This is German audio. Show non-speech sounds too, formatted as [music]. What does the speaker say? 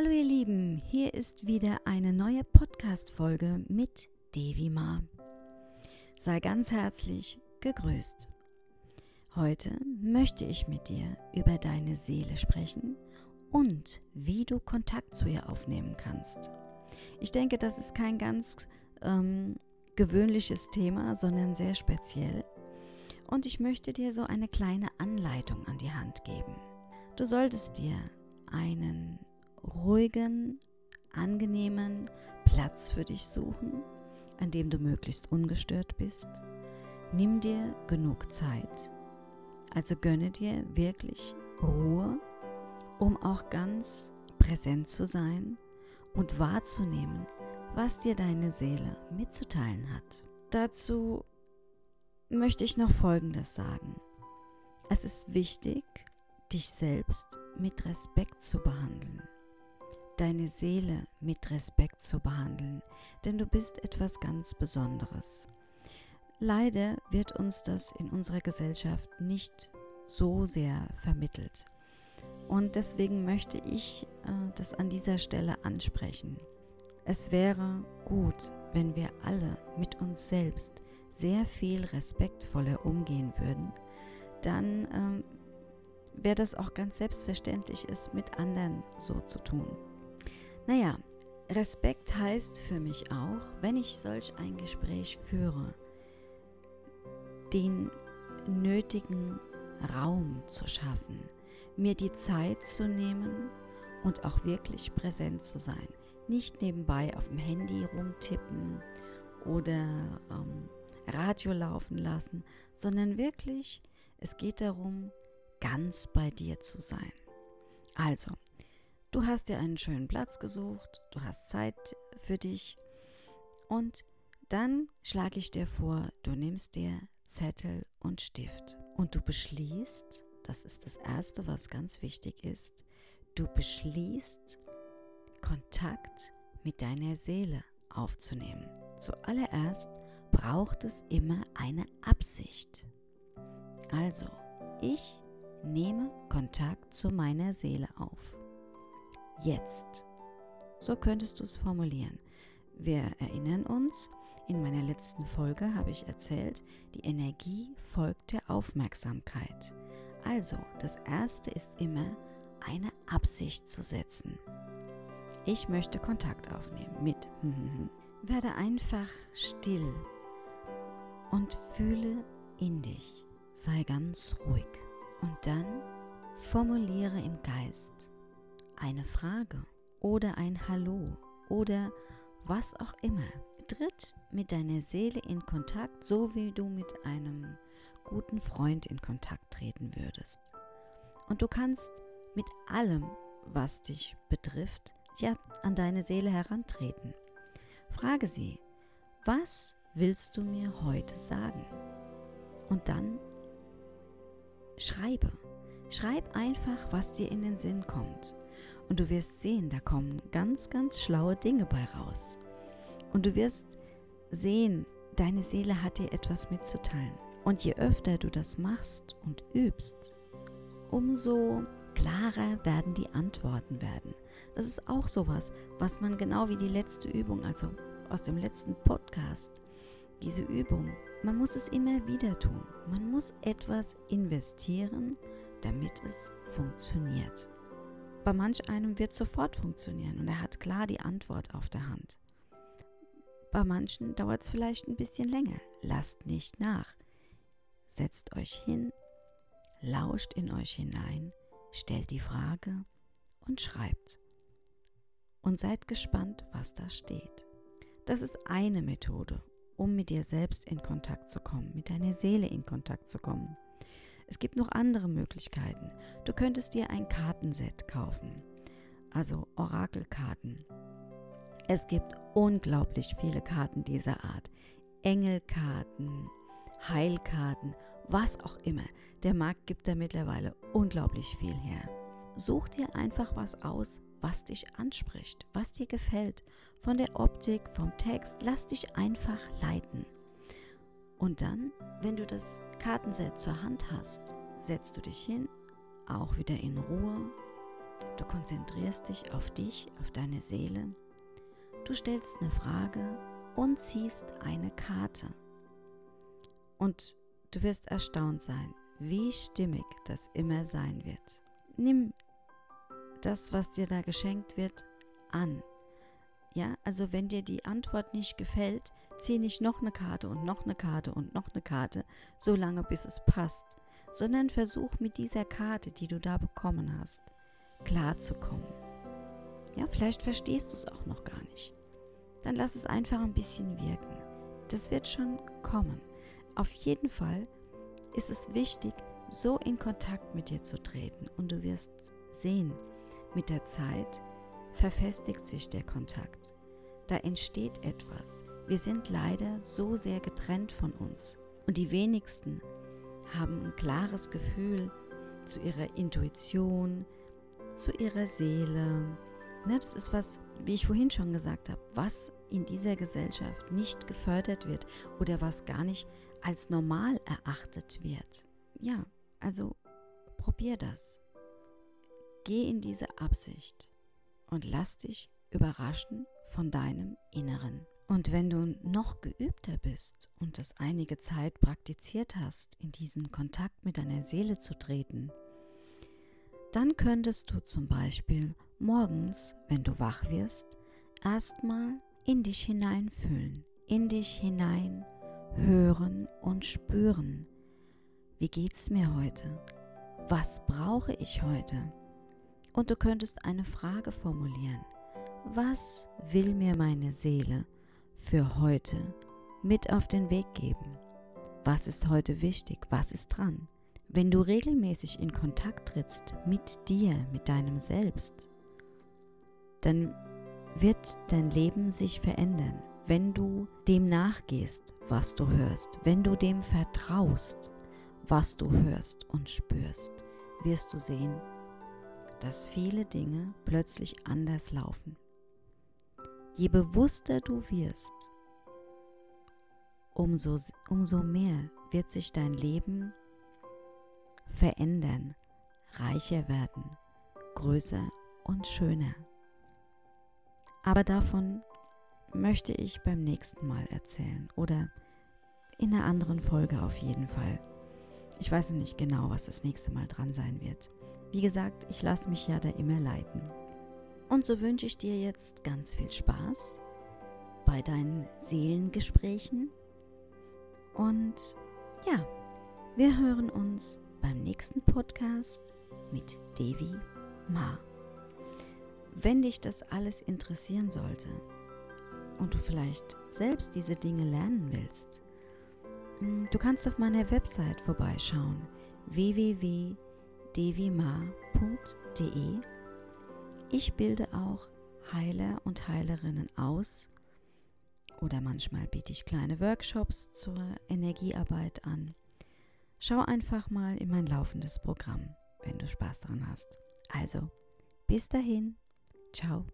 Hallo ihr Lieben, hier ist wieder eine neue Podcast-Folge mit Devima. Sei ganz herzlich gegrüßt. Heute möchte ich mit dir über deine Seele sprechen und wie du Kontakt zu ihr aufnehmen kannst. Ich denke, das ist kein ganz ähm, gewöhnliches Thema, sondern sehr speziell. Und ich möchte dir so eine kleine Anleitung an die Hand geben. Du solltest dir einen ruhigen, angenehmen Platz für dich suchen, an dem du möglichst ungestört bist. Nimm dir genug Zeit. Also gönne dir wirklich Ruhe, um auch ganz präsent zu sein und wahrzunehmen, was dir deine Seele mitzuteilen hat. Dazu möchte ich noch Folgendes sagen. Es ist wichtig, dich selbst mit Respekt zu behandeln deine Seele mit Respekt zu behandeln, denn du bist etwas ganz Besonderes. Leider wird uns das in unserer Gesellschaft nicht so sehr vermittelt. Und deswegen möchte ich äh, das an dieser Stelle ansprechen. Es wäre gut, wenn wir alle mit uns selbst sehr viel respektvoller umgehen würden, dann äh, wäre das auch ganz selbstverständlich, es mit anderen so zu tun. Naja, Respekt heißt für mich auch, wenn ich solch ein Gespräch führe, den nötigen Raum zu schaffen, mir die Zeit zu nehmen und auch wirklich präsent zu sein. Nicht nebenbei auf dem Handy rumtippen oder ähm, Radio laufen lassen, sondern wirklich, es geht darum, ganz bei dir zu sein. Also, Du hast dir einen schönen Platz gesucht, du hast Zeit für dich und dann schlage ich dir vor, du nimmst dir Zettel und Stift und du beschließt, das ist das Erste, was ganz wichtig ist, du beschließt, Kontakt mit deiner Seele aufzunehmen. Zuallererst braucht es immer eine Absicht. Also, ich nehme Kontakt zu meiner Seele auf jetzt. So könntest du es formulieren. Wir erinnern uns, in meiner letzten Folge habe ich erzählt, die Energie folgt der Aufmerksamkeit. Also, das Erste ist immer, eine Absicht zu setzen. Ich möchte Kontakt aufnehmen mit. [laughs] Werde einfach still und fühle in dich. Sei ganz ruhig. Und dann formuliere im Geist eine Frage oder ein Hallo oder was auch immer. Tritt mit deiner Seele in Kontakt, so wie du mit einem guten Freund in Kontakt treten würdest. Und du kannst mit allem, was dich betrifft, ja an deine Seele herantreten. Frage sie, was willst du mir heute sagen? Und dann schreibe. Schreib einfach, was dir in den Sinn kommt. Und du wirst sehen, da kommen ganz, ganz schlaue Dinge bei raus. Und du wirst sehen, deine Seele hat dir etwas mitzuteilen. Und je öfter du das machst und übst, umso klarer werden die Antworten werden. Das ist auch sowas, was man genau wie die letzte Übung, also aus dem letzten Podcast, diese Übung, man muss es immer wieder tun. Man muss etwas investieren, damit es funktioniert. Bei manch einem wird sofort funktionieren und er hat klar die Antwort auf der Hand. Bei manchen dauert es vielleicht ein bisschen länger. Lasst nicht nach. Setzt euch hin, lauscht in euch hinein, stellt die Frage und schreibt. Und seid gespannt, was da steht. Das ist eine Methode, um mit dir selbst in Kontakt zu kommen, mit deiner Seele in Kontakt zu kommen. Es gibt noch andere Möglichkeiten. Du könntest dir ein Kartenset kaufen, also Orakelkarten. Es gibt unglaublich viele Karten dieser Art. Engelkarten, Heilkarten, was auch immer. Der Markt gibt da mittlerweile unglaublich viel her. Such dir einfach was aus, was dich anspricht, was dir gefällt. Von der Optik, vom Text, lass dich einfach leiten. Und dann, wenn du das Kartenset zur Hand hast, setzt du dich hin, auch wieder in Ruhe Du konzentrierst dich auf dich, auf deine Seele. Du stellst eine Frage und ziehst eine Karte. Und du wirst erstaunt sein, wie stimmig das immer sein wird. Nimm das, was dir da geschenkt wird, an. Ja, also wenn dir die Antwort nicht gefällt, zieh nicht noch eine Karte und noch eine Karte und noch eine Karte, so lange bis es passt, sondern versuch mit dieser Karte, die du da bekommen hast, klarzukommen. Ja, vielleicht verstehst du es auch noch gar nicht. Dann lass es einfach ein bisschen wirken. Das wird schon kommen. Auf jeden Fall ist es wichtig, so in Kontakt mit dir zu treten und du wirst sehen, mit der Zeit verfestigt sich der Kontakt. Da entsteht etwas. Wir sind leider so sehr getrennt von uns und die wenigsten haben ein klares Gefühl zu ihrer Intuition, zu ihrer Seele. Ne, das ist was, wie ich vorhin schon gesagt habe, was in dieser Gesellschaft nicht gefördert wird oder was gar nicht als normal erachtet wird. Ja, also probier das. Geh in diese Absicht und lass dich überraschen von deinem Inneren. Und wenn du noch geübter bist und es einige Zeit praktiziert hast, in diesen Kontakt mit deiner Seele zu treten, dann könntest du zum Beispiel morgens, wenn du wach wirst, erstmal in dich hineinfühlen, in dich hinein hören und spüren. Wie geht's mir heute? Was brauche ich heute? Und du könntest eine Frage formulieren. Was will mir meine Seele für heute mit auf den Weg geben? Was ist heute wichtig? Was ist dran? Wenn du regelmäßig in Kontakt trittst mit dir, mit deinem Selbst, dann wird dein Leben sich verändern, wenn du dem nachgehst, was du hörst, wenn du dem vertraust, was du hörst und spürst, wirst du sehen, dass viele Dinge plötzlich anders laufen. Je bewusster du wirst, umso, umso mehr wird sich dein Leben verändern, reicher werden, größer und schöner. Aber davon möchte ich beim nächsten Mal erzählen oder in einer anderen Folge auf jeden Fall. Ich weiß noch nicht genau, was das nächste Mal dran sein wird. Wie gesagt, ich lasse mich ja da immer leiten. Und so wünsche ich dir jetzt ganz viel Spaß bei deinen Seelengesprächen. Und ja, wir hören uns beim nächsten Podcast mit Devi Ma. Wenn dich das alles interessieren sollte und du vielleicht selbst diese Dinge lernen willst, mm, du kannst auf meiner Website vorbeischauen www devima.de. Ich bilde auch Heiler und Heilerinnen aus oder manchmal biete ich kleine Workshops zur Energiearbeit an. Schau einfach mal in mein laufendes Programm, wenn du Spaß daran hast. Also, bis dahin, ciao.